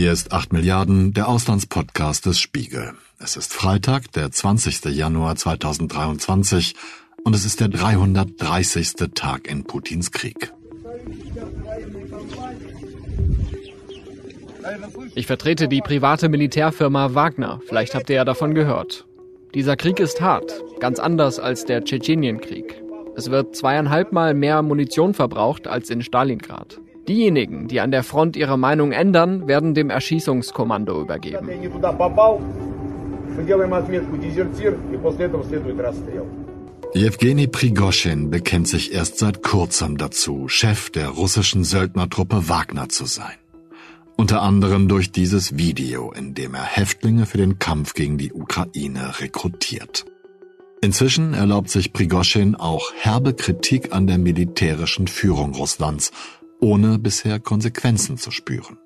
Hier ist 8 Milliarden, der Auslandspodcast des Spiegel. Es ist Freitag, der 20. Januar 2023 und es ist der 330. Tag in Putins Krieg. Ich vertrete die private Militärfirma Wagner. Vielleicht habt ihr ja davon gehört. Dieser Krieg ist hart, ganz anders als der Tschetschenienkrieg. Es wird zweieinhalb Mal mehr Munition verbraucht als in Stalingrad. Diejenigen, die an der Front ihre Meinung ändern, werden dem Erschießungskommando übergeben. Jewgeni Prigoschin bekennt sich erst seit kurzem dazu, Chef der russischen Söldnertruppe Wagner zu sein. Unter anderem durch dieses Video, in dem er Häftlinge für den Kampf gegen die Ukraine rekrutiert. Inzwischen erlaubt sich Prigoschin auch herbe Kritik an der militärischen Führung Russlands, ohne bisher Konsequenzen zu spüren.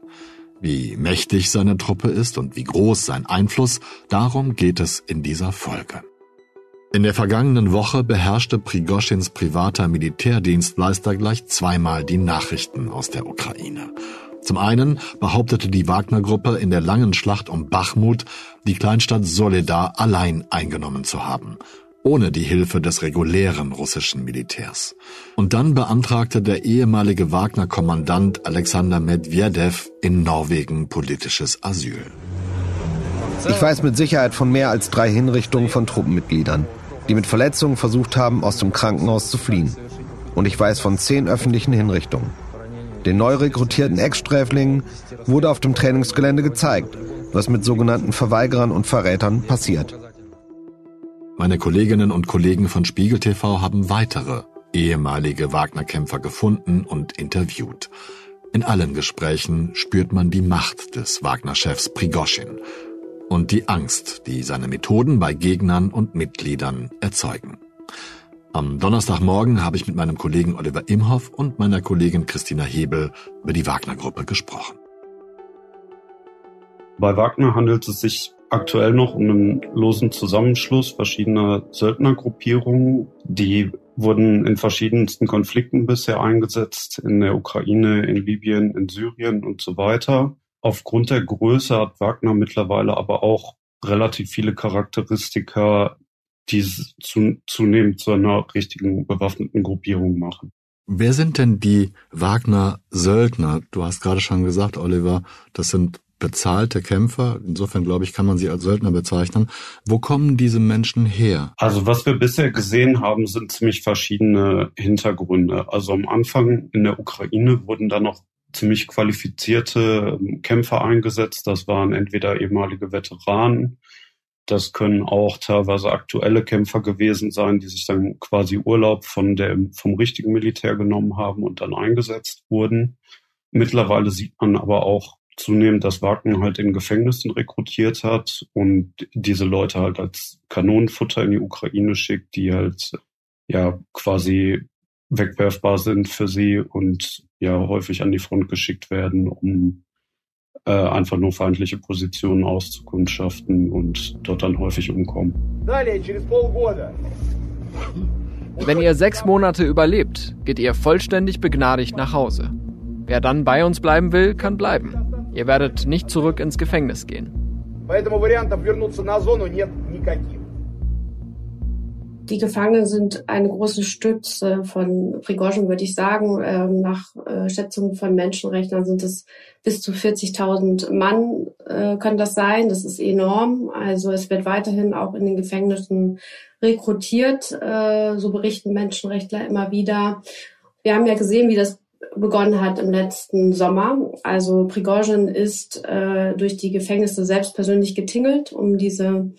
Wie mächtig seine Truppe ist und wie groß sein Einfluss, darum geht es in dieser Folge. In der vergangenen Woche beherrschte Prigoschins privater Militärdienstleister gleich zweimal die Nachrichten aus der Ukraine. Zum einen behauptete die Wagner-Gruppe in der langen Schlacht um Bachmut, die Kleinstadt Soledar allein eingenommen zu haben, ohne die Hilfe des regulären russischen Militärs. Und dann beantragte der ehemalige Wagner-Kommandant Alexander Medvedev in Norwegen politisches Asyl. Ich weiß mit Sicherheit von mehr als drei Hinrichtungen von Truppenmitgliedern, die mit Verletzungen versucht haben, aus dem Krankenhaus zu fliehen. Und ich weiß von zehn öffentlichen Hinrichtungen. Den neu rekrutierten Ex-Sträflingen wurde auf dem Trainingsgelände gezeigt, was mit sogenannten Verweigerern und Verrätern passiert. Meine Kolleginnen und Kollegen von Spiegel TV haben weitere ehemalige Wagner-Kämpfer gefunden und interviewt. In allen Gesprächen spürt man die Macht des Wagner-Chefs Prigoschin und die Angst, die seine Methoden bei Gegnern und Mitgliedern erzeugen. Am Donnerstagmorgen habe ich mit meinem Kollegen Oliver Imhoff und meiner Kollegin Christina Hebel über die Wagner-Gruppe gesprochen. Bei Wagner handelt es sich aktuell noch um einen losen Zusammenschluss verschiedener Söldnergruppierungen. Die wurden in verschiedensten Konflikten bisher eingesetzt, in der Ukraine, in Libyen, in Syrien und so weiter. Aufgrund der Größe hat Wagner mittlerweile aber auch relativ viele Charakteristika, die zu, zunehmend zu einer richtigen bewaffneten Gruppierung machen. Wer sind denn die Wagner-Söldner? Du hast gerade schon gesagt, Oliver, das sind bezahlte Kämpfer. Insofern glaube ich, kann man sie als Söldner bezeichnen. Wo kommen diese Menschen her? Also was wir bisher gesehen haben, sind ziemlich verschiedene Hintergründe. Also am Anfang in der Ukraine wurden da noch ziemlich qualifizierte Kämpfer eingesetzt. Das waren entweder ehemalige Veteranen, das können auch teilweise aktuelle Kämpfer gewesen sein, die sich dann quasi Urlaub von der, vom richtigen Militär genommen haben und dann eingesetzt wurden. Mittlerweile sieht man aber auch zunehmend, dass Wagner halt in Gefängnissen rekrutiert hat und diese Leute halt als Kanonenfutter in die Ukraine schickt, die halt ja quasi wegwerfbar sind für sie und ja häufig an die Front geschickt werden, um äh, einfach nur feindliche Positionen auszukundschaften und dort dann häufig umkommen. Wenn ihr sechs Monate überlebt, geht ihr vollständig begnadigt nach Hause. Wer dann bei uns bleiben will, kann bleiben. Ihr werdet nicht zurück ins Gefängnis gehen. Die Gefangenen sind eine große Stütze von Prigozhin, würde ich sagen. Ähm, nach äh, Schätzungen von Menschenrechnern sind es bis zu 40.000 Mann, äh, können das sein. Das ist enorm. Also es wird weiterhin auch in den Gefängnissen rekrutiert. Äh, so berichten Menschenrechtler immer wieder. Wir haben ja gesehen, wie das begonnen hat im letzten Sommer. Also Prigozhin ist äh, durch die Gefängnisse selbst persönlich getingelt, um diese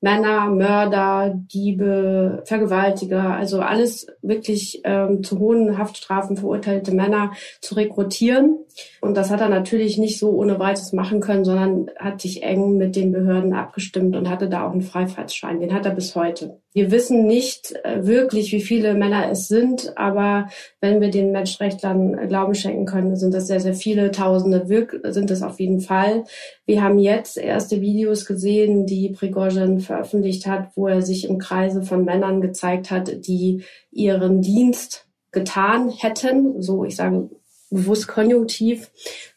Männer, Mörder, Diebe, Vergewaltiger, also alles wirklich ähm, zu hohen Haftstrafen verurteilte Männer zu rekrutieren. Und das hat er natürlich nicht so ohne weiteres machen können, sondern hat sich eng mit den Behörden abgestimmt und hatte da auch einen Freifahrtsschein. Den hat er bis heute. Wir wissen nicht äh, wirklich, wie viele Männer es sind, aber wenn wir den Menschenrechtlern Glauben schenken können, sind das sehr, sehr viele Tausende, sind es auf jeden Fall. Wir haben jetzt erste Videos gesehen, die Prigozhin veröffentlicht hat, wo er sich im Kreise von Männern gezeigt hat, die ihren Dienst getan hätten. So, ich sage bewusst konjunktiv,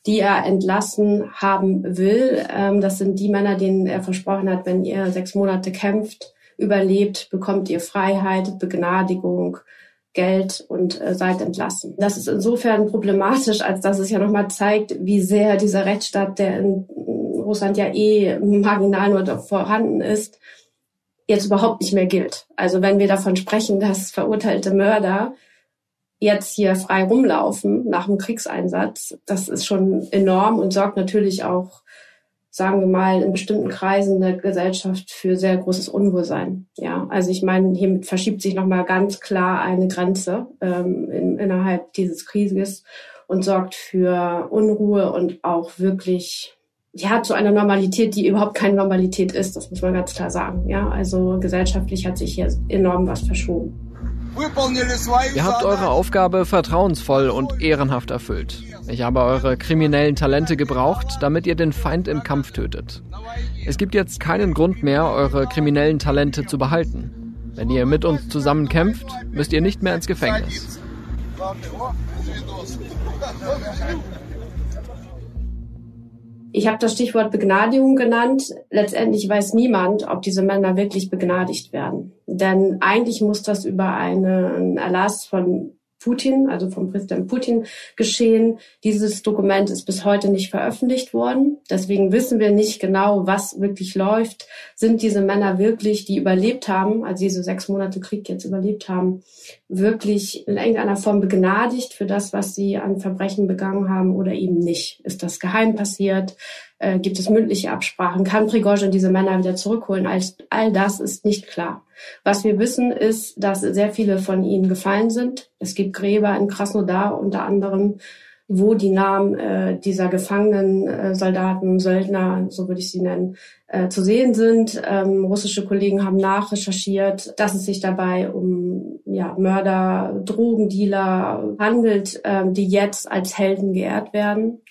die er entlassen haben will. Ähm, das sind die Männer, denen er versprochen hat, wenn ihr sechs Monate kämpft, überlebt, bekommt ihr Freiheit, Begnadigung, Geld und äh, seid entlassen. Das ist insofern problematisch, als dass es ja nochmal zeigt, wie sehr dieser Rechtsstaat, der in Russland ja eh marginal nur vorhanden ist, jetzt überhaupt nicht mehr gilt. Also wenn wir davon sprechen, dass verurteilte Mörder jetzt hier frei rumlaufen nach dem Kriegseinsatz, das ist schon enorm und sorgt natürlich auch, sagen wir mal, in bestimmten Kreisen der Gesellschaft für sehr großes Unwohlsein. Ja, also ich meine, hiermit verschiebt sich nochmal ganz klar eine Grenze ähm, in, innerhalb dieses Krieges und sorgt für Unruhe und auch wirklich ja, zu einer Normalität, die überhaupt keine Normalität ist. Das muss man ganz klar sagen. Ja, also gesellschaftlich hat sich hier enorm was verschoben. Ihr habt eure Aufgabe vertrauensvoll und ehrenhaft erfüllt. Ich habe eure kriminellen Talente gebraucht, damit ihr den Feind im Kampf tötet. Es gibt jetzt keinen Grund mehr, eure kriminellen Talente zu behalten. Wenn ihr mit uns zusammen kämpft, müsst ihr nicht mehr ins Gefängnis. Ich habe das Stichwort Begnadigung genannt. Letztendlich weiß niemand, ob diese Männer wirklich begnadigt werden. Denn eigentlich muss das über einen Erlass von Putin, also vom Präsident Putin geschehen. Dieses Dokument ist bis heute nicht veröffentlicht worden. Deswegen wissen wir nicht genau, was wirklich läuft. Sind diese Männer wirklich, die überlebt haben, also diese sechs Monate Krieg jetzt überlebt haben, wirklich in irgendeiner Form begnadigt für das, was sie an Verbrechen begangen haben oder eben nicht? Ist das geheim passiert? Äh, gibt es mündliche Absprachen? Kann Prigozhin diese Männer wieder zurückholen? All, all das ist nicht klar. Was wir wissen, ist, dass sehr viele von ihnen gefallen sind. Es gibt Gräber in Krasnodar unter anderem, wo die Namen äh, dieser gefangenen äh, Soldaten, Söldner, so würde ich sie nennen, äh, zu sehen sind. Ähm, russische Kollegen haben nachrecherchiert, dass es sich dabei um ja, Mörder, Drogendealer handelt, äh, die jetzt als Helden geehrt werden.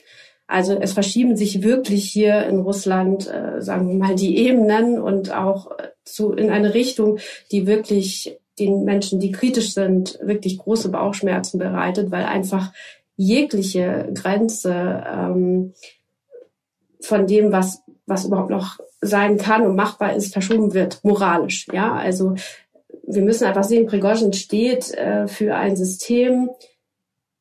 Also es verschieben sich wirklich hier in Russland, äh, sagen wir mal, die Ebenen und auch äh, zu, in eine Richtung, die wirklich den Menschen, die kritisch sind, wirklich große Bauchschmerzen bereitet, weil einfach jegliche Grenze ähm, von dem, was, was überhaupt noch sein kann und machbar ist, verschoben wird, moralisch. Ja, also wir müssen einfach sehen, Prigozhin steht äh, für ein System,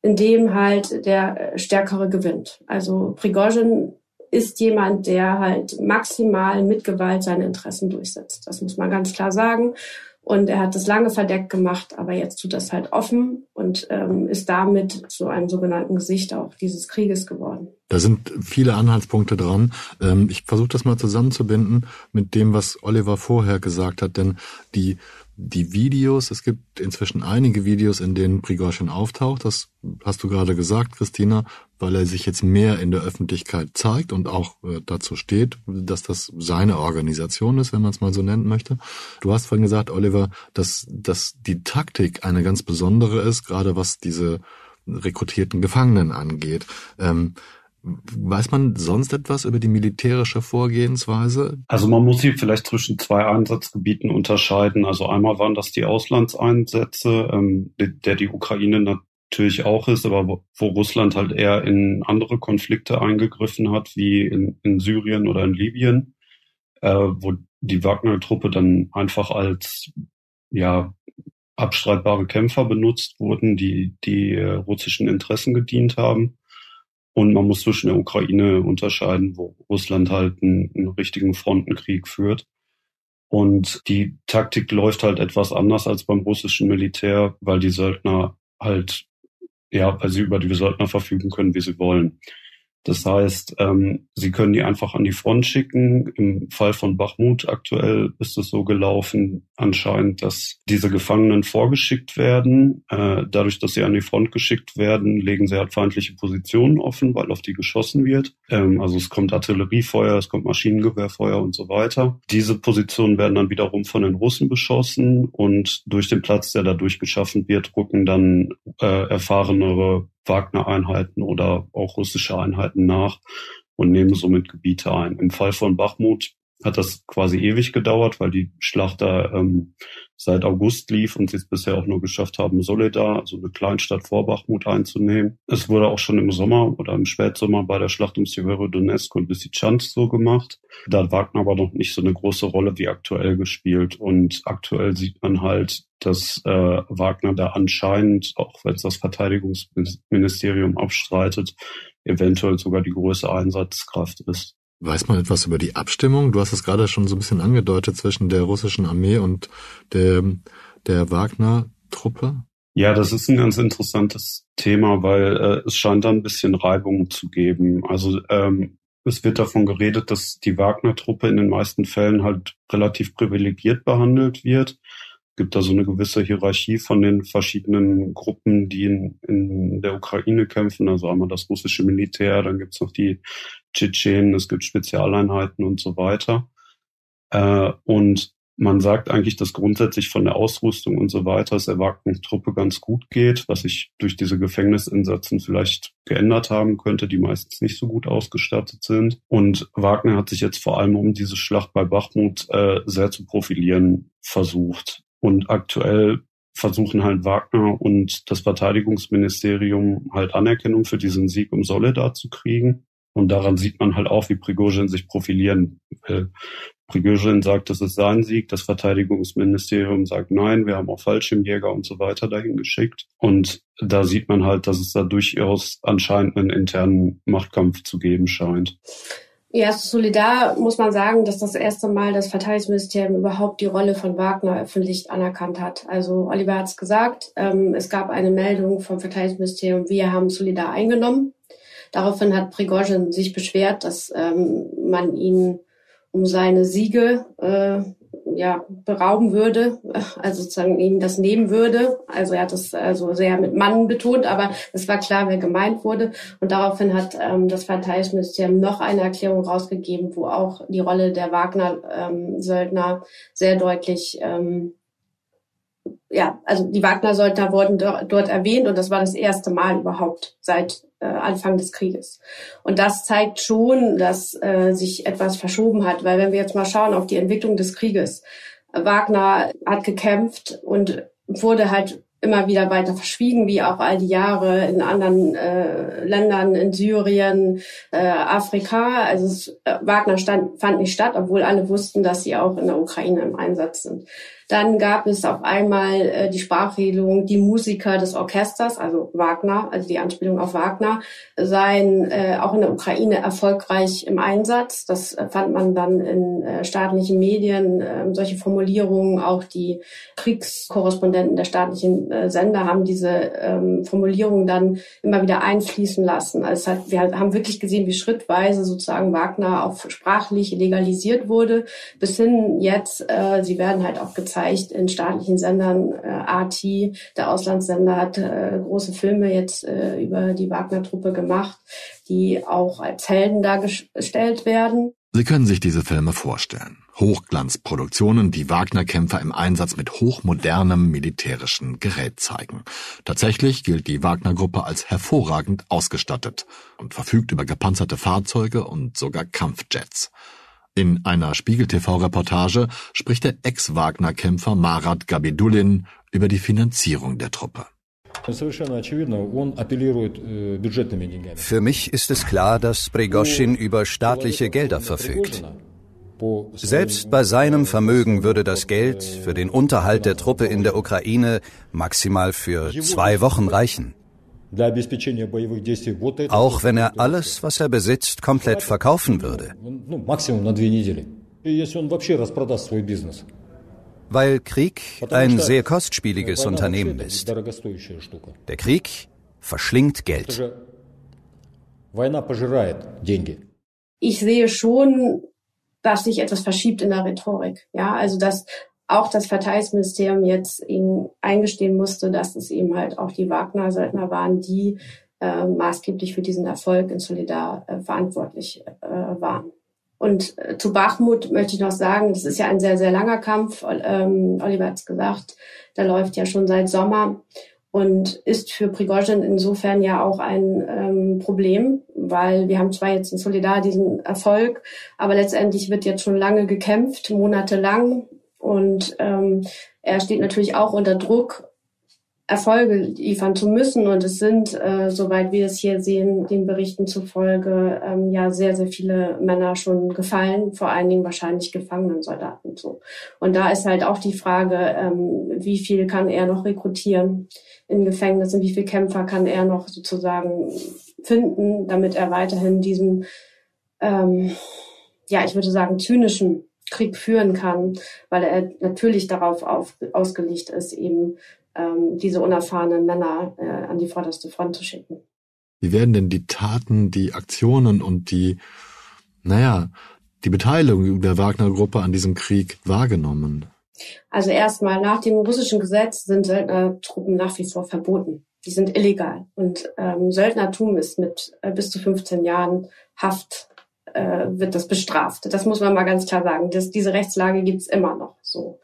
in dem halt der Stärkere gewinnt. Also Prigozhin ist jemand, der halt maximal mit Gewalt seine Interessen durchsetzt. Das muss man ganz klar sagen. Und er hat das lange verdeckt gemacht, aber jetzt tut das halt offen und ähm, ist damit zu einem sogenannten Gesicht auch dieses Krieges geworden. Da sind viele Anhaltspunkte dran. Ähm, ich versuche das mal zusammenzubinden mit dem, was Oliver vorher gesagt hat, denn die die Videos, es gibt inzwischen einige Videos, in denen Prigozhin auftaucht. Das hast du gerade gesagt, Christina, weil er sich jetzt mehr in der Öffentlichkeit zeigt und auch äh, dazu steht, dass das seine Organisation ist, wenn man es mal so nennen möchte. Du hast vorhin gesagt, Oliver, dass, dass die Taktik eine ganz besondere ist, gerade was diese rekrutierten Gefangenen angeht. Ähm, Weiß man sonst etwas über die militärische Vorgehensweise? Also man muss hier vielleicht zwischen zwei Einsatzgebieten unterscheiden. Also einmal waren das die Auslandseinsätze, ähm, der die Ukraine natürlich auch ist, aber wo, wo, Russland halt eher in andere Konflikte eingegriffen hat, wie in, in Syrien oder in Libyen, äh, wo die Wagner-Truppe dann einfach als ja abstreitbare Kämpfer benutzt wurden, die die äh, russischen Interessen gedient haben. Und man muss zwischen der Ukraine unterscheiden, wo Russland halt einen, einen richtigen Frontenkrieg führt. Und die Taktik läuft halt etwas anders als beim russischen Militär, weil die Söldner halt, ja, weil sie über die Söldner verfügen können, wie sie wollen. Das heißt, ähm, sie können die einfach an die Front schicken. Im Fall von Bachmut aktuell ist es so gelaufen, anscheinend, dass diese Gefangenen vorgeschickt werden. Äh, dadurch, dass sie an die Front geschickt werden, legen sie halt feindliche Positionen offen, weil auf die geschossen wird. Ähm, also es kommt Artilleriefeuer, es kommt Maschinengewehrfeuer und so weiter. Diese Positionen werden dann wiederum von den Russen beschossen und durch den Platz, der dadurch geschaffen wird, rücken dann äh, erfahrenere Wagner-Einheiten oder auch russische Einheiten nach und nehmen somit Gebiete ein. Im Fall von Bachmut hat das quasi ewig gedauert, weil die Schlacht da ähm, seit August lief und sie es bisher auch nur geschafft haben, Soledar, also eine Kleinstadt vor Bachmut einzunehmen. Es wurde auch schon im Sommer oder im Spätsommer bei der Schlacht um Severodonetsk und Lysychansk so gemacht. Da hat Wagner aber noch nicht so eine große Rolle wie aktuell gespielt und aktuell sieht man halt, dass äh, Wagner da anscheinend, auch wenn es das Verteidigungsministerium abstreitet, eventuell sogar die größte Einsatzkraft ist. Weiß man etwas über die Abstimmung? Du hast es gerade schon so ein bisschen angedeutet zwischen der russischen Armee und der, der Wagner-Truppe. Ja, das ist ein ganz interessantes Thema, weil äh, es scheint da ein bisschen Reibung zu geben. Also ähm, es wird davon geredet, dass die Wagner-Truppe in den meisten Fällen halt relativ privilegiert behandelt wird gibt da so eine gewisse Hierarchie von den verschiedenen Gruppen, die in, in der Ukraine kämpfen. Also einmal das russische Militär, dann gibt's noch die Tschetschenen, es gibt Spezialeinheiten und so weiter. Äh, und man sagt eigentlich, dass grundsätzlich von der Ausrüstung und so weiter es der Wagner-Truppe ganz gut geht, was sich durch diese Gefängnisinsatzen vielleicht geändert haben könnte, die meistens nicht so gut ausgestattet sind. Und Wagner hat sich jetzt vor allem um diese Schlacht bei Bachmut äh, sehr zu profilieren versucht. Und aktuell versuchen halt Wagner und das Verteidigungsministerium halt Anerkennung für diesen Sieg um Soledar zu kriegen. Und daran sieht man halt auch, wie Prigozhin sich profilieren will. Prigozhin sagt, das ist sein Sieg. Das Verteidigungsministerium sagt, nein, wir haben auch Fallschirmjäger und so weiter dahin geschickt. Und da sieht man halt, dass es da durchaus anscheinend einen internen Machtkampf zu geben scheint. Ja, Solidar muss man sagen, dass das erste Mal das Verteidigungsministerium überhaupt die Rolle von Wagner öffentlich anerkannt hat. Also Oliver hat es gesagt, ähm, es gab eine Meldung vom Verteidigungsministerium, wir haben Solidar eingenommen. Daraufhin hat Prigozhin sich beschwert, dass ähm, man ihn um seine Siege äh, ja, berauben würde, also sozusagen ihm das nehmen würde. Also er hat es also sehr mit Mann betont, aber es war klar, wer gemeint wurde. Und daraufhin hat ähm, das Verteidigungsministerium noch eine Erklärung rausgegeben, wo auch die Rolle der Wagner-Söldner ähm, sehr deutlich ähm, ja, also die Wagner-Söldner wurden dort erwähnt und das war das erste Mal überhaupt seit äh, Anfang des Krieges. Und das zeigt schon, dass äh, sich etwas verschoben hat, weil wenn wir jetzt mal schauen auf die Entwicklung des Krieges, Wagner hat gekämpft und wurde halt immer wieder weiter verschwiegen, wie auch all die Jahre in anderen äh, Ländern, in Syrien, äh, Afrika. Also es, äh, Wagner stand, fand nicht statt, obwohl alle wussten, dass sie auch in der Ukraine im Einsatz sind. Dann gab es auf einmal äh, die Sprachregelung, die Musiker des Orchesters, also Wagner, also die Anspielung auf Wagner, seien äh, auch in der Ukraine erfolgreich im Einsatz. Das äh, fand man dann in staatlichen Medien, äh, solche Formulierungen. Auch die Kriegskorrespondenten der staatlichen Sender haben diese ähm, Formulierungen dann immer wieder einfließen lassen. Also hat, wir haben wirklich gesehen, wie schrittweise sozusagen Wagner auch sprachlich legalisiert wurde, bis hin jetzt, sie werden halt auch gezeigt, gezeigt in staatlichen Sendern. Äh, RT, der Auslandssender, hat äh, große Filme jetzt äh, über die Wagner-Truppe gemacht, die auch als Helden dargestellt werden. Sie können sich diese Filme vorstellen. Hochglanzproduktionen, die Wagner-Kämpfer im Einsatz mit hochmodernem militärischen Gerät zeigen. Tatsächlich gilt die Wagner-Gruppe als hervorragend ausgestattet und verfügt über gepanzerte Fahrzeuge und sogar Kampfjets. In einer Spiegel-TV-Reportage spricht der Ex-Wagner-Kämpfer Marat Gabidulin über die Finanzierung der Truppe. Für mich ist es klar, dass Prigoschin über staatliche Gelder verfügt. Selbst bei seinem Vermögen würde das Geld für den Unterhalt der Truppe in der Ukraine maximal für zwei Wochen reichen. Auch wenn er alles, was er besitzt, komplett verkaufen würde. Weil Krieg ein sehr kostspieliges Unternehmen ist. Der Krieg verschlingt Geld. Ich sehe schon, dass sich etwas verschiebt in der Rhetorik. Ja, also dass auch das Verteidigungsministerium jetzt ihnen eingestehen musste, dass es eben halt auch die Wagner-Söldner waren, die äh, maßgeblich für diesen Erfolg in Solidar äh, verantwortlich äh, waren. Und äh, zu Bachmut möchte ich noch sagen, das ist ja ein sehr, sehr langer Kampf. Ähm, Oliver hat es gesagt, der läuft ja schon seit Sommer und ist für Prigozhin insofern ja auch ein ähm, Problem, weil wir haben zwar jetzt in Solidar diesen Erfolg, aber letztendlich wird jetzt schon lange gekämpft, monatelang. Und ähm, er steht natürlich auch unter Druck, Erfolge liefern zu müssen. Und es sind, äh, soweit wir es hier sehen, den Berichten zufolge, ähm, ja sehr, sehr viele Männer schon gefallen, vor allen Dingen wahrscheinlich gefangenen Soldaten. So. Und da ist halt auch die Frage, ähm, wie viel kann er noch rekrutieren in Gefängnissen, wie viele Kämpfer kann er noch sozusagen finden, damit er weiterhin diesen, ähm, ja, ich würde sagen, zynischen Krieg führen kann, weil er natürlich darauf auf, ausgelegt ist, eben ähm, diese unerfahrenen Männer äh, an die vorderste Front zu schicken. Wie werden denn die Taten, die Aktionen und die, naja, die Beteiligung der Wagner-Gruppe an diesem Krieg wahrgenommen? Also erstmal nach dem russischen Gesetz sind Söldnertruppen nach wie vor verboten. Die sind illegal. Und ähm, Söldnertum ist mit äh, bis zu 15 Jahren Haft äh, wird das bestraft. Das muss man mal ganz klar sagen. Das, diese Rechtslage gibt's immer noch so.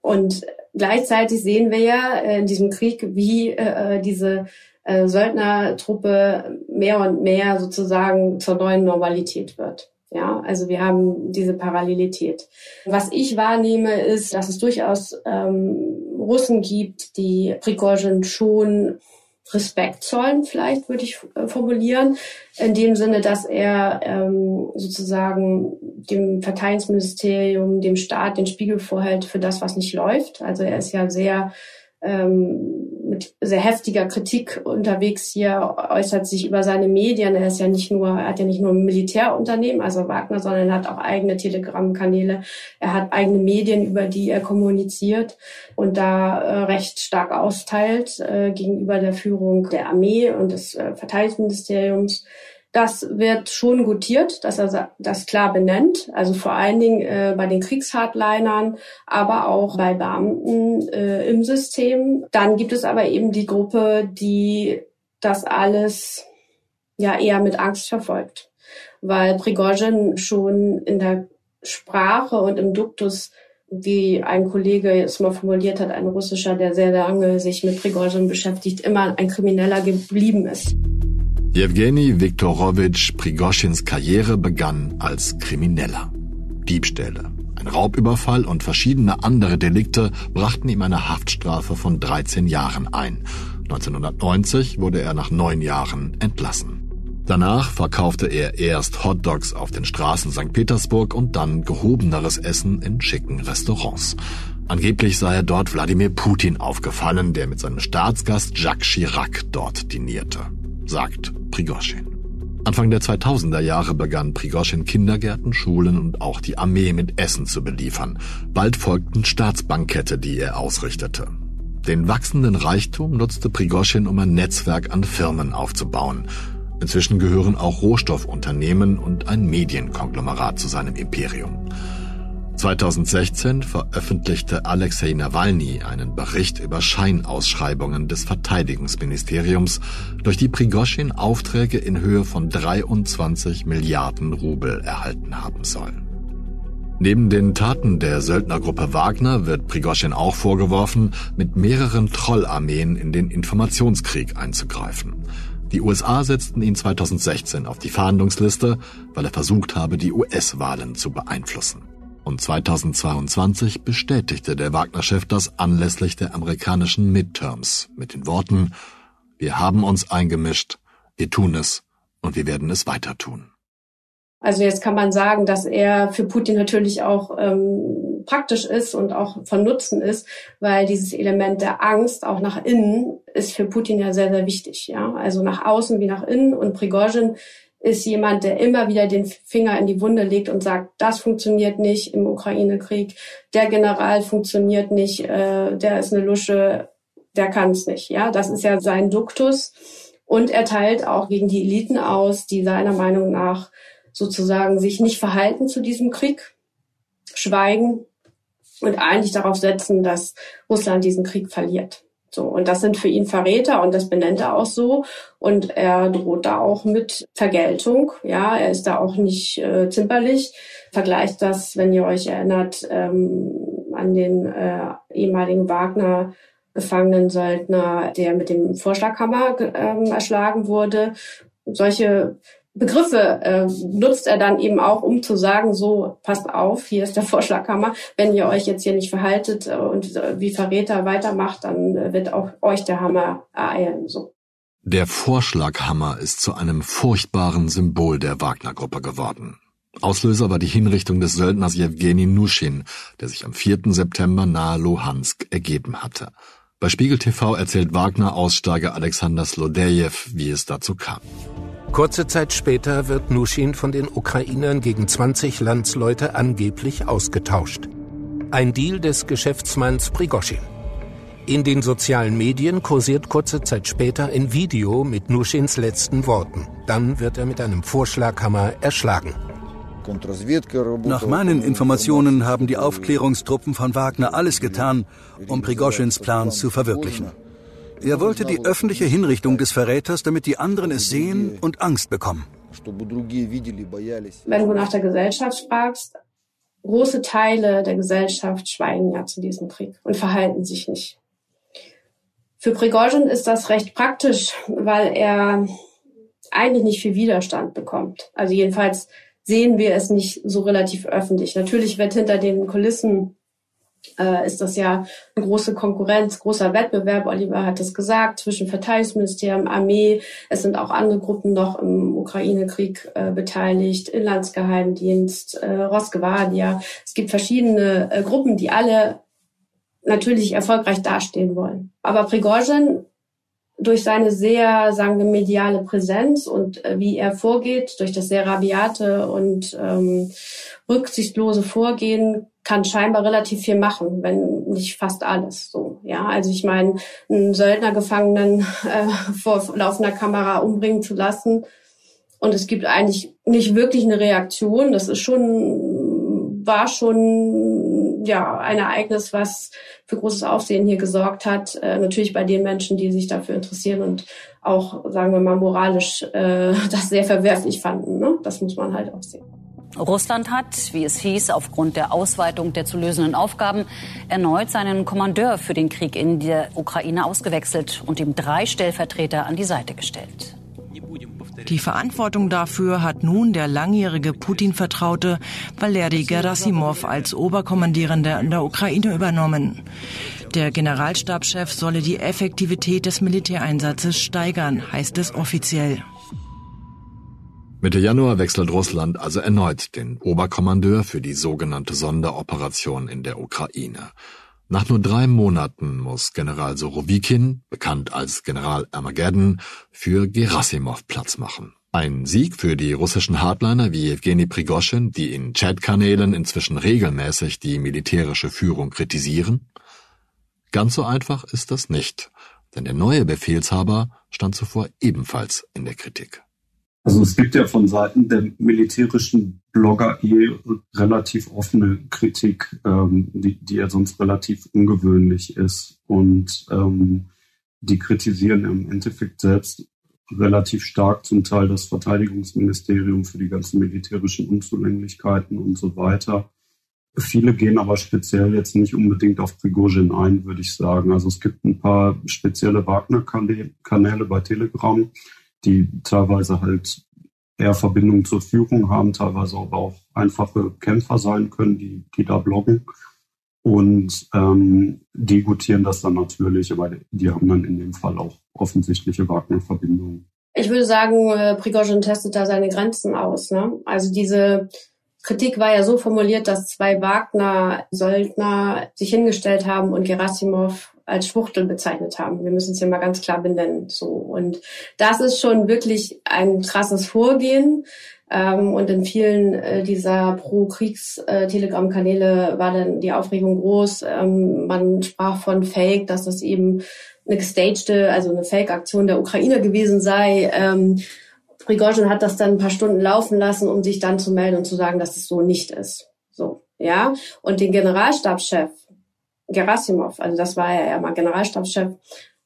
Und gleichzeitig sehen wir ja äh, in diesem Krieg, wie äh, diese äh, Söldnertruppe mehr und mehr sozusagen zur neuen Normalität wird. Ja, also wir haben diese Parallelität. Was ich wahrnehme, ist, dass es durchaus ähm, Russen gibt, die Prigozhin schon Respekt zollen, vielleicht würde ich äh, formulieren, in dem Sinne, dass er ähm, sozusagen dem Verteidigungsministerium, dem Staat den Spiegel vorhält für das, was nicht läuft. Also er ist ja sehr ähm, mit sehr heftiger Kritik unterwegs hier, äußert sich über seine Medien. Er ist ja nicht nur, er hat ja nicht nur ein Militärunternehmen, also Wagner, sondern er hat auch eigene Telegram-Kanäle. Er hat eigene Medien, über die er kommuniziert und da äh, recht stark austeilt äh, gegenüber der Führung der Armee und des äh, Verteidigungsministeriums. Das wird schon gutiert, dass er das klar benennt, also vor allen Dingen äh, bei den Kriegshardlinern, aber auch bei Beamten äh, im System. Dann gibt es aber eben die Gruppe, die das alles ja eher mit Angst verfolgt, weil Prigozhin schon in der Sprache und im Duktus wie ein Kollege es mal formuliert hat, ein russischer, der sehr lange sich mit Prigozhin beschäftigt, immer ein Krimineller geblieben ist. Jewgeni Viktorowitsch Prigoschins Karriere begann als Krimineller. Diebstähle, ein Raubüberfall und verschiedene andere Delikte brachten ihm eine Haftstrafe von 13 Jahren ein. 1990 wurde er nach neun Jahren entlassen. Danach verkaufte er erst Hotdogs auf den Straßen St. Petersburg und dann gehobeneres Essen in schicken Restaurants. Angeblich sei er dort Wladimir Putin aufgefallen, der mit seinem Staatsgast Jacques Chirac dort dinierte sagt Prigoschin. Anfang der 2000er Jahre begann Prigoschin Kindergärten, Schulen und auch die Armee mit Essen zu beliefern. Bald folgten Staatsbankette, die er ausrichtete. Den wachsenden Reichtum nutzte Prigoschin, um ein Netzwerk an Firmen aufzubauen. Inzwischen gehören auch Rohstoffunternehmen und ein Medienkonglomerat zu seinem Imperium. 2016 veröffentlichte Alexei Nawalny einen Bericht über Scheinausschreibungen des Verteidigungsministeriums, durch die Prigoschin Aufträge in Höhe von 23 Milliarden Rubel erhalten haben soll. Neben den Taten der Söldnergruppe Wagner wird Prigoschin auch vorgeworfen, mit mehreren Trollarmeen in den Informationskrieg einzugreifen. Die USA setzten ihn 2016 auf die Fahndungsliste, weil er versucht habe, die US-Wahlen zu beeinflussen. Und 2022 bestätigte der Wagner-Chef das anlässlich der amerikanischen Midterms mit den Worten, wir haben uns eingemischt, wir tun es und wir werden es weiter tun. Also jetzt kann man sagen, dass er für Putin natürlich auch ähm, praktisch ist und auch von Nutzen ist, weil dieses Element der Angst auch nach innen ist für Putin ja sehr, sehr wichtig. Ja, also nach außen wie nach innen. Und Prigozhin ist jemand, der immer wieder den Finger in die Wunde legt und sagt, das funktioniert nicht im Ukraine-Krieg, der General funktioniert nicht, äh, der ist eine Lusche, der kann es nicht. Ja, das ist ja sein Duktus. Und er teilt auch gegen die Eliten aus, die seiner Meinung nach sozusagen sich nicht verhalten zu diesem Krieg, schweigen und eigentlich darauf setzen, dass Russland diesen Krieg verliert. So, und das sind für ihn Verräter und das benennt er auch so. Und er droht da auch mit Vergeltung. Ja, er ist da auch nicht äh, zimperlich. Vergleicht das, wenn ihr euch erinnert, ähm, an den äh, ehemaligen Wagner Gefangenen-Söldner, der mit dem Vorschlaghammer ähm, erschlagen wurde. Solche Begriffe äh, nutzt er dann eben auch, um zu sagen, so, passt auf, hier ist der Vorschlaghammer. Wenn ihr euch jetzt hier nicht verhaltet äh, und äh, wie Verräter weitermacht, dann äh, wird auch euch der Hammer ereilen. So. Der Vorschlaghammer ist zu einem furchtbaren Symbol der Wagner-Gruppe geworden. Auslöser war die Hinrichtung des Söldners Jewgeni Nuschin, der sich am 4. September nahe Luhansk ergeben hatte. Bei Spiegel TV erzählt Wagner-Aussteiger Alexander Slodejew, wie es dazu kam. Kurze Zeit später wird Nuschin von den Ukrainern gegen 20 Landsleute angeblich ausgetauscht. Ein Deal des Geschäftsmanns Prigoschin. In den sozialen Medien kursiert kurze Zeit später ein Video mit Nuschins letzten Worten. Dann wird er mit einem Vorschlaghammer erschlagen. Nach meinen Informationen haben die Aufklärungstruppen von Wagner alles getan, um Prigoschins Plan zu verwirklichen. Er wollte die öffentliche Hinrichtung des Verräters, damit die anderen es sehen und Angst bekommen. Wenn du nach der Gesellschaft fragst, große Teile der Gesellschaft schweigen ja zu diesem Krieg und verhalten sich nicht. Für Prigozhin ist das recht praktisch, weil er eigentlich nicht viel Widerstand bekommt. Also jedenfalls sehen wir es nicht so relativ öffentlich. Natürlich wird hinter den Kulissen äh, ist das ja eine große Konkurrenz, großer Wettbewerb. Oliver hat es gesagt, zwischen Verteidigungsministerium, Armee. Es sind auch andere Gruppen noch im Ukraine-Krieg äh, beteiligt, Inlandsgeheimdienst, äh, Rosgvardia. Es gibt verschiedene äh, Gruppen, die alle natürlich erfolgreich dastehen wollen. Aber Prigozhin durch seine sehr, sagen wir, mediale Präsenz und äh, wie er vorgeht, durch das sehr rabiate und ähm, rücksichtslose Vorgehen, kann scheinbar relativ viel machen, wenn nicht fast alles. So, ja, also ich meine, einen Söldnergefangenen äh, vor laufender Kamera umbringen zu lassen und es gibt eigentlich nicht wirklich eine Reaktion. Das ist schon, war schon ja ein Ereignis, was für großes Aufsehen hier gesorgt hat. Äh, natürlich bei den Menschen, die sich dafür interessieren und auch, sagen wir mal, moralisch äh, das sehr verwerflich fanden. Ne? Das muss man halt auch sehen. Russland hat, wie es hieß, aufgrund der Ausweitung der zu lösenden Aufgaben erneut seinen Kommandeur für den Krieg in der Ukraine ausgewechselt und ihm drei Stellvertreter an die Seite gestellt. Die Verantwortung dafür hat nun der langjährige Putin-Vertraute Valery Gerasimov als Oberkommandierender in der Ukraine übernommen. Der Generalstabschef solle die Effektivität des Militäreinsatzes steigern, heißt es offiziell. Mitte Januar wechselt Russland also erneut den Oberkommandeur für die sogenannte Sonderoperation in der Ukraine. Nach nur drei Monaten muss General Sorowikin, bekannt als General Armageddon, für Gerasimov Platz machen. Ein Sieg für die russischen Hardliner wie Evgeny Prigoschin, die in Chatkanälen inzwischen regelmäßig die militärische Führung kritisieren? Ganz so einfach ist das nicht, denn der neue Befehlshaber stand zuvor ebenfalls in der Kritik. Also es gibt ja von Seiten der militärischen Blogger eh relativ offene Kritik, ähm, die, die ja sonst relativ ungewöhnlich ist. Und ähm, die kritisieren im Endeffekt selbst relativ stark zum Teil das Verteidigungsministerium für die ganzen militärischen Unzulänglichkeiten und so weiter. Viele gehen aber speziell jetzt nicht unbedingt auf Prigozhin ein, würde ich sagen. Also es gibt ein paar spezielle Wagner-Kanäle bei Telegram, die teilweise halt eher Verbindungen zur Führung haben, teilweise aber auch einfache Kämpfer sein können, die, die da bloggen. Und ähm, die das dann natürlich, aber die haben dann in dem Fall auch offensichtliche Wagner-Verbindungen. Ich würde sagen, äh, Prigozhin testet da seine Grenzen aus. Ne? Also diese Kritik war ja so formuliert, dass zwei Wagner-Söldner sich hingestellt haben und Gerasimov als Schwuchtel bezeichnet haben. Wir müssen es ja mal ganz klar benennen. So und das ist schon wirklich ein krasses Vorgehen. Ähm, und in vielen äh, dieser Pro-Kriegs-Telegram-Kanäle war dann die Aufregung groß. Ähm, man sprach von Fake, dass das eben eine gestagte, also eine Fake-Aktion der Ukraine gewesen sei. Ähm, Prigozhin hat das dann ein paar Stunden laufen lassen, um sich dann zu melden und zu sagen, dass es so nicht ist. So, ja. Und den Generalstabschef Gerasimov, also das war ja mal Generalstabschef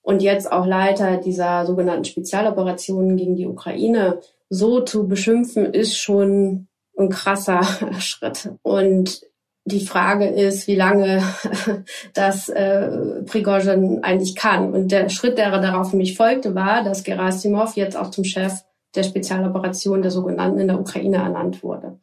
und jetzt auch Leiter dieser sogenannten Spezialoperationen gegen die Ukraine, so zu beschimpfen, ist schon ein krasser Schritt. Und die Frage ist, wie lange das äh, Prigozhin eigentlich kann. Und der Schritt, der darauf für mich folgte, war, dass Gerasimov jetzt auch zum Chef der Spezialoperation der sogenannten in der Ukraine ernannt wurde.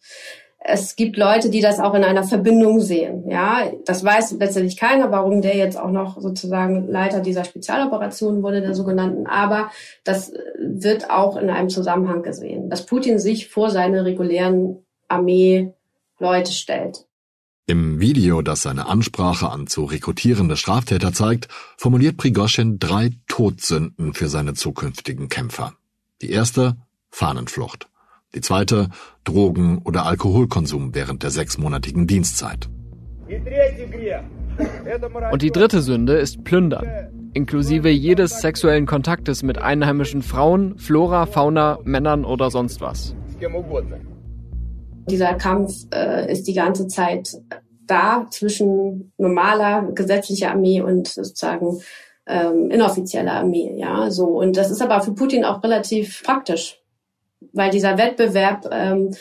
Es gibt Leute, die das auch in einer Verbindung sehen. Ja, das weiß letztendlich keiner, warum der jetzt auch noch sozusagen Leiter dieser Spezialoperation wurde, der sogenannten. Aber das wird auch in einem Zusammenhang gesehen, dass Putin sich vor seine regulären Armee Leute stellt. Im Video, das seine Ansprache an zu rekrutierende Straftäter zeigt, formuliert Prigoschin drei Todsünden für seine zukünftigen Kämpfer. Die erste Fahnenflucht. Die zweite Drogen- oder Alkoholkonsum während der sechsmonatigen Dienstzeit. Und die dritte Sünde ist Plündern, inklusive jedes sexuellen Kontaktes mit einheimischen Frauen, Flora, Fauna, Männern oder sonst was. Dieser Kampf äh, ist die ganze Zeit da zwischen normaler gesetzlicher Armee und sozusagen ähm, inoffizieller Armee, ja, so. Und das ist aber für Putin auch relativ praktisch, weil dieser Wettbewerb ähm,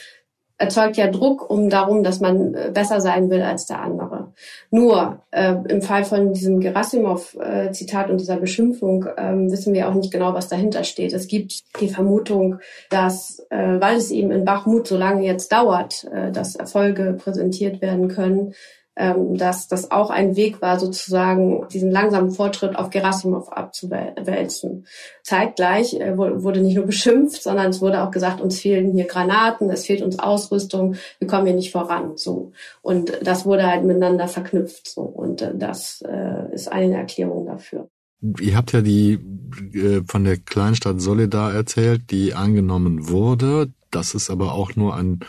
erzeugt ja Druck um darum, dass man äh, besser sein will als der andere. Nur äh, im Fall von diesem Gerasimov-Zitat und dieser Beschimpfung äh, wissen wir auch nicht genau, was dahinter steht. Es gibt die Vermutung, dass, äh, weil es eben in Bachmut so lange jetzt dauert, äh, dass Erfolge präsentiert werden können, ähm, dass das auch ein Weg war, sozusagen diesen langsamen Fortschritt auf Gerasimov abzuwälzen. Zeitgleich äh, wurde nicht nur beschimpft, sondern es wurde auch gesagt, uns fehlen hier Granaten, es fehlt uns Ausrüstung, wir kommen hier nicht voran. So und das wurde halt miteinander verknüpft. So und äh, das äh, ist eine Erklärung dafür. Ihr habt ja die äh, von der Kleinstadt Solidar erzählt, die angenommen wurde. Das ist aber auch nur ein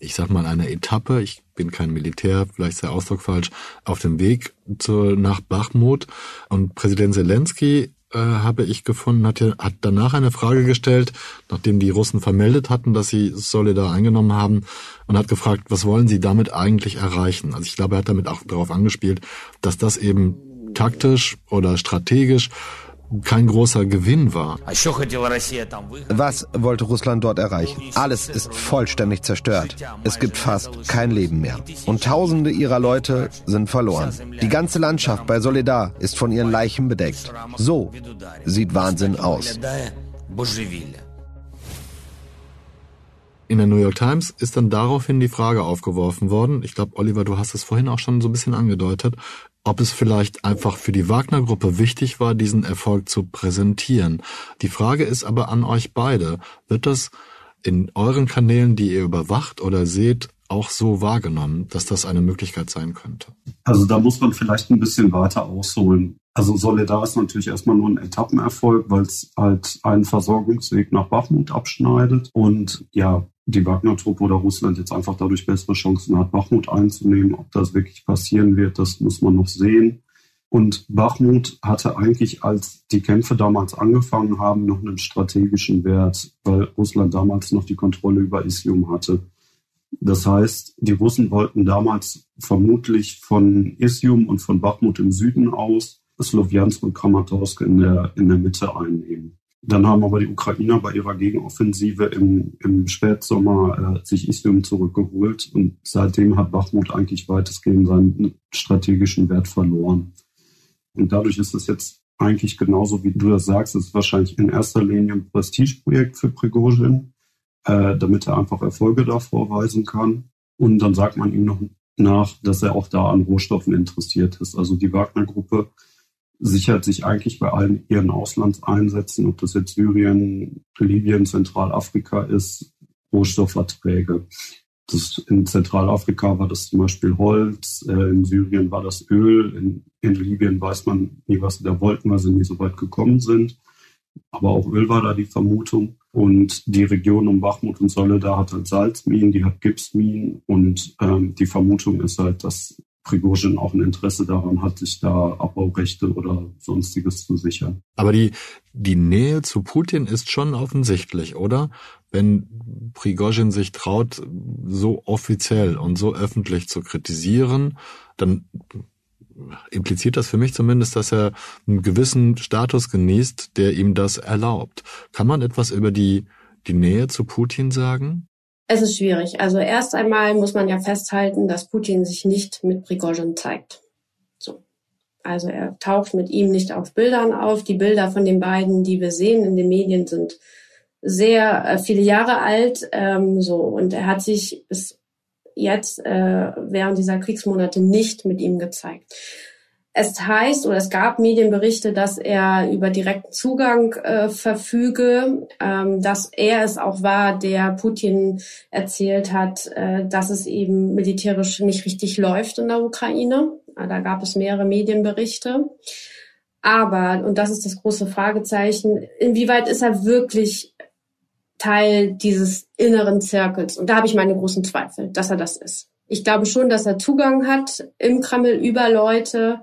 ich sag mal, eine Etappe, ich bin kein Militär, vielleicht ist der Ausdruck falsch, auf dem Weg zu, nach Bachmut. Und Präsident Zelensky äh, habe ich gefunden, hat, hat danach eine Frage gestellt, nachdem die Russen vermeldet hatten, dass sie Solidar eingenommen haben, und hat gefragt, was wollen sie damit eigentlich erreichen? Also ich glaube, er hat damit auch darauf angespielt, dass das eben taktisch oder strategisch kein großer Gewinn war. Was wollte Russland dort erreichen? Alles ist vollständig zerstört. Es gibt fast kein Leben mehr. Und Tausende ihrer Leute sind verloren. Die ganze Landschaft bei Soledar ist von ihren Leichen bedeckt. So sieht Wahnsinn aus. In der New York Times ist dann daraufhin die Frage aufgeworfen worden, ich glaube, Oliver, du hast es vorhin auch schon so ein bisschen angedeutet, ob es vielleicht einfach für die Wagner-Gruppe wichtig war, diesen Erfolg zu präsentieren. Die Frage ist aber an euch beide. Wird das in euren Kanälen, die ihr überwacht oder seht, auch so wahrgenommen, dass das eine Möglichkeit sein könnte? Also da muss man vielleicht ein bisschen weiter ausholen. Also Solidar ist natürlich erstmal nur ein Etappenerfolg, weil es halt einen Versorgungsweg nach Bachmut abschneidet. Und ja, die Wagner-Truppe oder Russland jetzt einfach dadurch bessere Chancen hat, Bachmut einzunehmen. Ob das wirklich passieren wird, das muss man noch sehen. Und Bachmut hatte eigentlich, als die Kämpfe damals angefangen haben, noch einen strategischen Wert, weil Russland damals noch die Kontrolle über Isium hatte. Das heißt, die Russen wollten damals vermutlich von Isium und von Bachmut im Süden aus Sloviansk und Kramatorsk in der, in der Mitte einnehmen. Dann haben aber die Ukrainer bei ihrer Gegenoffensive im, im Spätsommer äh, sich Istium zurückgeholt und seitdem hat Bachmut eigentlich weitestgehend seinen strategischen Wert verloren. Und dadurch ist es jetzt eigentlich genauso, wie du das sagst, es ist wahrscheinlich in erster Linie ein Prestigeprojekt für Prigozhin, äh, damit er einfach Erfolge da vorweisen kann. Und dann sagt man ihm noch nach, dass er auch da an Rohstoffen interessiert ist. Also die Wagner-Gruppe sichert sich eigentlich bei allen ihren Auslandseinsätzen, ob das jetzt Syrien, Libyen, Zentralafrika ist, Rohstoffverträge. Das, in Zentralafrika war das zum Beispiel Holz, äh, in Syrien war das Öl, in, in Libyen weiß man nie, was sie da wollten, weil sie nie so weit gekommen sind. Aber auch Öl war da die Vermutung. Und die Region um Bachmut und Soledar hat halt Salzminen, die hat Gipsminen. Und ähm, die Vermutung ist halt, dass Prigozhin auch ein Interesse daran hat, sich da Abbaurechte oder sonstiges zu sichern. Aber die, die Nähe zu Putin ist schon offensichtlich, oder? Wenn Prigozhin sich traut, so offiziell und so öffentlich zu kritisieren, dann impliziert das für mich zumindest, dass er einen gewissen Status genießt, der ihm das erlaubt. Kann man etwas über die, die Nähe zu Putin sagen? Es ist schwierig. Also erst einmal muss man ja festhalten, dass Putin sich nicht mit Prigozhin zeigt. So. Also er taucht mit ihm nicht auf Bildern auf. Die Bilder von den beiden, die wir sehen in den Medien, sind sehr äh, viele Jahre alt, ähm, so und er hat sich bis jetzt äh, während dieser Kriegsmonate nicht mit ihm gezeigt. Es heißt oder es gab Medienberichte, dass er über direkten Zugang äh, verfüge, ähm, dass er es auch war, der Putin erzählt hat, äh, dass es eben militärisch nicht richtig läuft in der Ukraine. Da gab es mehrere Medienberichte. Aber, und das ist das große Fragezeichen, inwieweit ist er wirklich Teil dieses inneren Zirkels? Und da habe ich meine großen Zweifel, dass er das ist. Ich glaube schon, dass er Zugang hat im Kreml über Leute,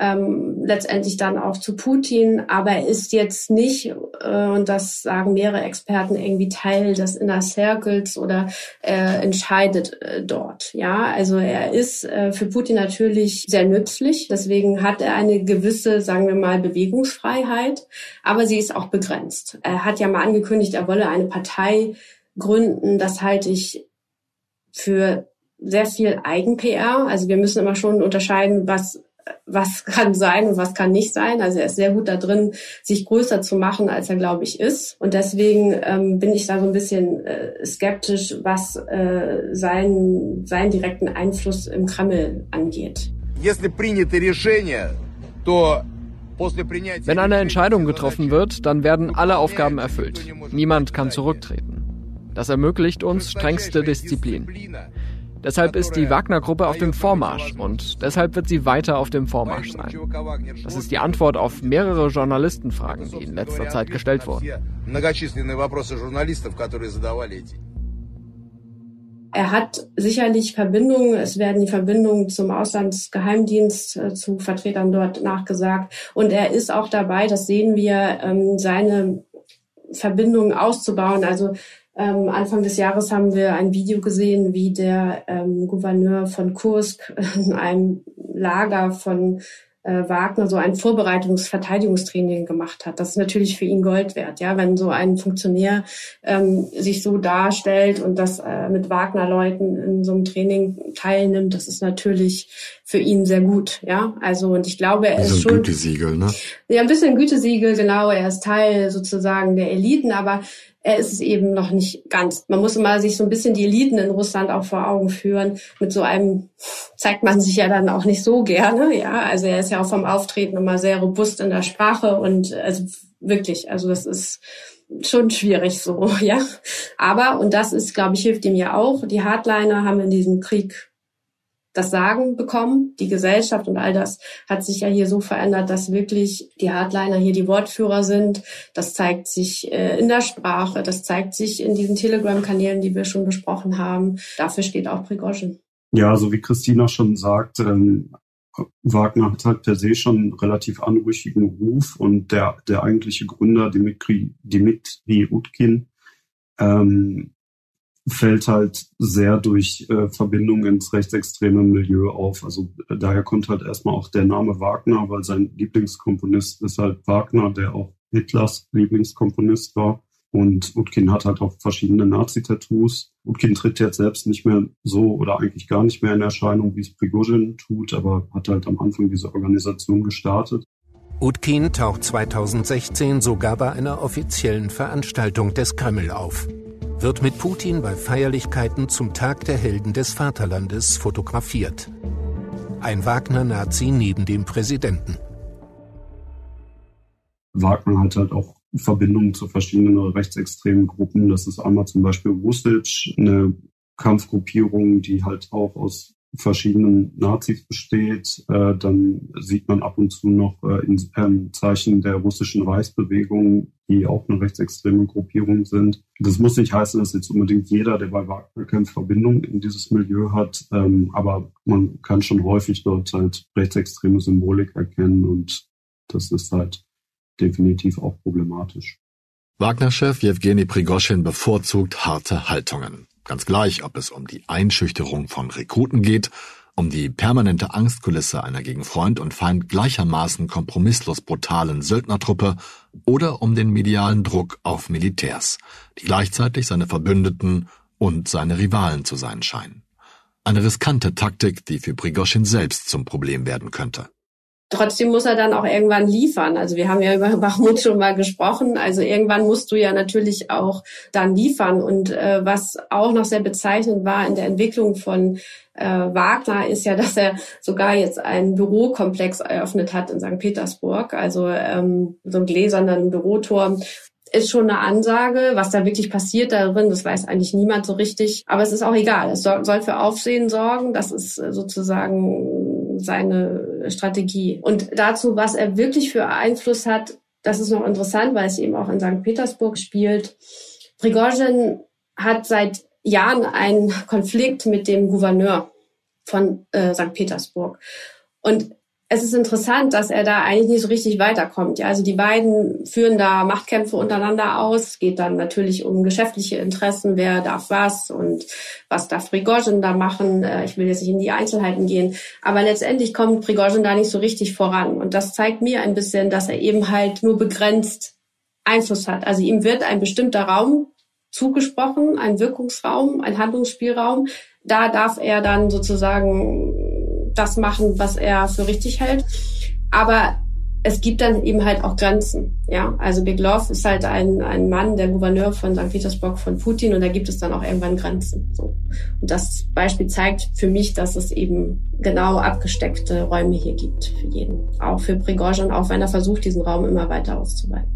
ähm, letztendlich dann auch zu Putin, aber er ist jetzt nicht, äh, und das sagen mehrere Experten, irgendwie Teil des Inner Circles oder er entscheidet äh, dort. Ja, also er ist äh, für Putin natürlich sehr nützlich, deswegen hat er eine gewisse, sagen wir mal, Bewegungsfreiheit, aber sie ist auch begrenzt. Er hat ja mal angekündigt, er wolle eine Partei gründen, das halte ich für sehr viel Eigen-PR. Also wir müssen immer schon unterscheiden, was was kann sein und was kann nicht sein. Also er ist sehr gut da drin, sich größer zu machen, als er, glaube ich, ist. Und deswegen ähm, bin ich da so ein bisschen äh, skeptisch, was äh, seinen, seinen direkten Einfluss im Kreml angeht. Wenn eine Entscheidung getroffen wird, dann werden alle Aufgaben erfüllt. Niemand kann zurücktreten. Das ermöglicht uns strengste Disziplin. Deshalb ist die Wagner-Gruppe auf dem Vormarsch und deshalb wird sie weiter auf dem Vormarsch sein. Das ist die Antwort auf mehrere Journalistenfragen, die in letzter Zeit gestellt wurden. Er hat sicherlich Verbindungen, es werden die Verbindungen zum Auslandsgeheimdienst, äh, zu Vertretern dort nachgesagt. Und er ist auch dabei, das sehen wir, ähm, seine Verbindungen auszubauen. Also ähm, Anfang des Jahres haben wir ein Video gesehen, wie der ähm, Gouverneur von Kursk in einem Lager von äh, Wagner so ein Vorbereitungs-Verteidigungstraining gemacht hat. Das ist natürlich für ihn Gold wert, ja, wenn so ein Funktionär ähm, sich so darstellt und das äh, mit Wagner-Leuten in so einem Training teilnimmt, das ist natürlich für ihn sehr gut, ja. Also und ich glaube, er ist schon Gütesiegel, ne? Ja, ein bisschen Gütesiegel, genau. Er ist Teil sozusagen der Eliten, aber er ist es eben noch nicht ganz. Man muss immer sich so ein bisschen die Eliten in Russland auch vor Augen führen. Mit so einem zeigt man sich ja dann auch nicht so gerne. Ja, also er ist ja auch vom Auftreten immer sehr robust in der Sprache und also wirklich, also das ist schon schwierig so, ja. Aber, und das ist, glaube ich, hilft ihm ja auch, die Hardliner haben in diesem Krieg das Sagen bekommen. Die Gesellschaft und all das hat sich ja hier so verändert, dass wirklich die Hardliner hier die Wortführer sind. Das zeigt sich äh, in der Sprache, das zeigt sich in diesen Telegram-Kanälen, die wir schon besprochen haben. Dafür steht auch Prigozhin. Ja, so wie Christina schon sagt, ähm, Wagner hat halt per se schon einen relativ anrüchigen Ruf und der, der eigentliche Gründer, Dimitri, Dimitri Utkin, ähm, fällt halt sehr durch äh, Verbindungen ins rechtsextreme Milieu auf. Also äh, daher kommt halt erstmal auch der Name Wagner, weil sein Lieblingskomponist ist halt Wagner, der auch Hitlers Lieblingskomponist war. Und Utkin hat halt auch verschiedene Nazi-Tattoos. Utkin tritt jetzt selbst nicht mehr so oder eigentlich gar nicht mehr in Erscheinung, wie es Prigozhin tut, aber hat halt am Anfang diese Organisation gestartet. Utkin taucht 2016 sogar bei einer offiziellen Veranstaltung des Kreml auf wird mit Putin bei Feierlichkeiten zum Tag der Helden des Vaterlandes fotografiert. Ein Wagner-Nazi neben dem Präsidenten. Wagner hat halt auch Verbindungen zu verschiedenen rechtsextremen Gruppen. Das ist einmal zum Beispiel Rusic, eine Kampfgruppierung, die halt auch aus verschiedenen Nazis besteht. Äh, dann sieht man ab und zu noch äh, in, äh, Zeichen der russischen Reichsbewegung, die auch eine rechtsextreme Gruppierung sind. Das muss nicht heißen, dass jetzt unbedingt jeder, der bei Wagner kämpft, Verbindung in dieses Milieu hat. Ähm, aber man kann schon häufig dort halt rechtsextreme Symbolik erkennen und das ist halt definitiv auch problematisch. Wagner-Chef Jewgeni Prigoschin bevorzugt harte Haltungen. Ganz gleich, ob es um die Einschüchterung von Rekruten geht, um die permanente Angstkulisse einer gegen Freund und Feind gleichermaßen kompromisslos brutalen Söldnertruppe oder um den medialen Druck auf Militärs, die gleichzeitig seine Verbündeten und seine Rivalen zu sein scheinen. Eine riskante Taktik, die für Prigoschin selbst zum Problem werden könnte. Trotzdem muss er dann auch irgendwann liefern. Also wir haben ja über Bachmut schon mal gesprochen. Also irgendwann musst du ja natürlich auch dann liefern. Und äh, was auch noch sehr bezeichnend war in der Entwicklung von äh, Wagner, ist ja, dass er sogar jetzt einen Bürokomplex eröffnet hat in St. Petersburg. Also ähm, so ein gläsernen Büroturm, ist schon eine Ansage. Was da wirklich passiert darin, das weiß eigentlich niemand so richtig. Aber es ist auch egal. Es soll, soll für Aufsehen sorgen. Das ist äh, sozusagen seine Strategie. Und dazu, was er wirklich für Einfluss hat, das ist noch interessant, weil es eben auch in St. Petersburg spielt. Prigozhin hat seit Jahren einen Konflikt mit dem Gouverneur von äh, St. Petersburg. Und es ist interessant, dass er da eigentlich nicht so richtig weiterkommt. Ja, also die beiden führen da Machtkämpfe untereinander aus. Es geht dann natürlich um geschäftliche Interessen, wer darf was und was darf Prigozhin da machen. Äh, ich will jetzt nicht in die Einzelheiten gehen, aber letztendlich kommt Prigozhin da nicht so richtig voran. Und das zeigt mir ein bisschen, dass er eben halt nur begrenzt Einfluss hat. Also ihm wird ein bestimmter Raum zugesprochen, ein Wirkungsraum, ein Handlungsspielraum. Da darf er dann sozusagen das machen, was er für richtig hält. Aber es gibt dann eben halt auch Grenzen. Ja, also Beglov ist halt ein, ein Mann, der Gouverneur von St. Petersburg von Putin und da gibt es dann auch irgendwann Grenzen. So. Und das Beispiel zeigt für mich, dass es eben genau abgesteckte Räume hier gibt für jeden. Auch für Prigozhin, auch wenn er versucht, diesen Raum immer weiter auszuweiten.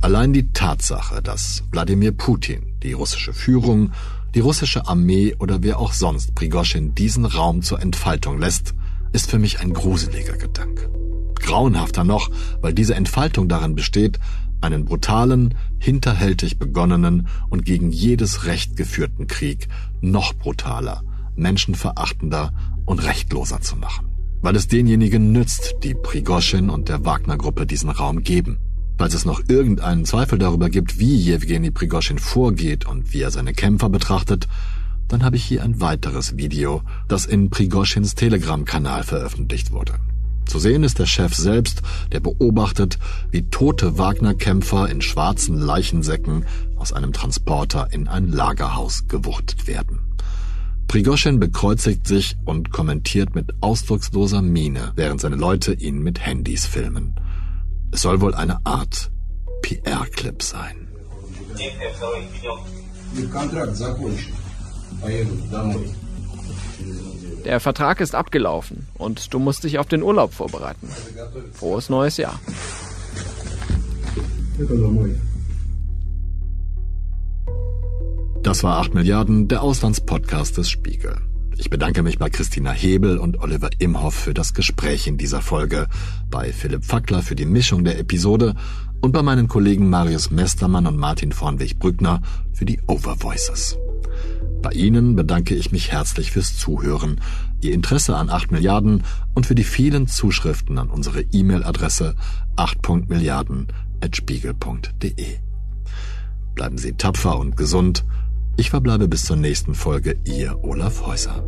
Allein die Tatsache, dass Wladimir Putin, die russische Führung die russische Armee oder wer auch sonst Prigoschin diesen Raum zur Entfaltung lässt, ist für mich ein gruseliger Gedanke. Grauenhafter noch, weil diese Entfaltung darin besteht, einen brutalen, hinterhältig begonnenen und gegen jedes Recht geführten Krieg noch brutaler, menschenverachtender und rechtloser zu machen. Weil es denjenigen nützt, die Prigoschin und der Wagner-Gruppe diesen Raum geben. Falls es noch irgendeinen Zweifel darüber gibt, wie Jewgeni Prigoschin vorgeht und wie er seine Kämpfer betrachtet, dann habe ich hier ein weiteres Video, das in Prigoschins Telegram-Kanal veröffentlicht wurde. Zu sehen ist der Chef selbst, der beobachtet, wie tote Wagner-Kämpfer in schwarzen Leichensäcken aus einem Transporter in ein Lagerhaus gewuchtet werden. Prigoschin bekreuzigt sich und kommentiert mit ausdrucksloser Miene, während seine Leute ihn mit Handys filmen. Es soll wohl eine Art PR-Clip sein. Der Vertrag ist abgelaufen und du musst dich auf den Urlaub vorbereiten. Frohes neues Jahr. Das war 8 Milliarden, der Auslandspodcast des Spiegel. Ich bedanke mich bei Christina Hebel und Oliver Imhoff für das Gespräch in dieser Folge, bei Philipp Fackler für die Mischung der Episode und bei meinen Kollegen Marius Mestermann und Martin Vornweg-Brückner für die Overvoices. Bei Ihnen bedanke ich mich herzlich fürs Zuhören, Ihr Interesse an 8 Milliarden und für die vielen Zuschriften an unsere E-Mail-Adresse 8.milliarden.spiegel.de. Bleiben Sie tapfer und gesund. Ich verbleibe bis zur nächsten Folge, Ihr Olaf Häuser.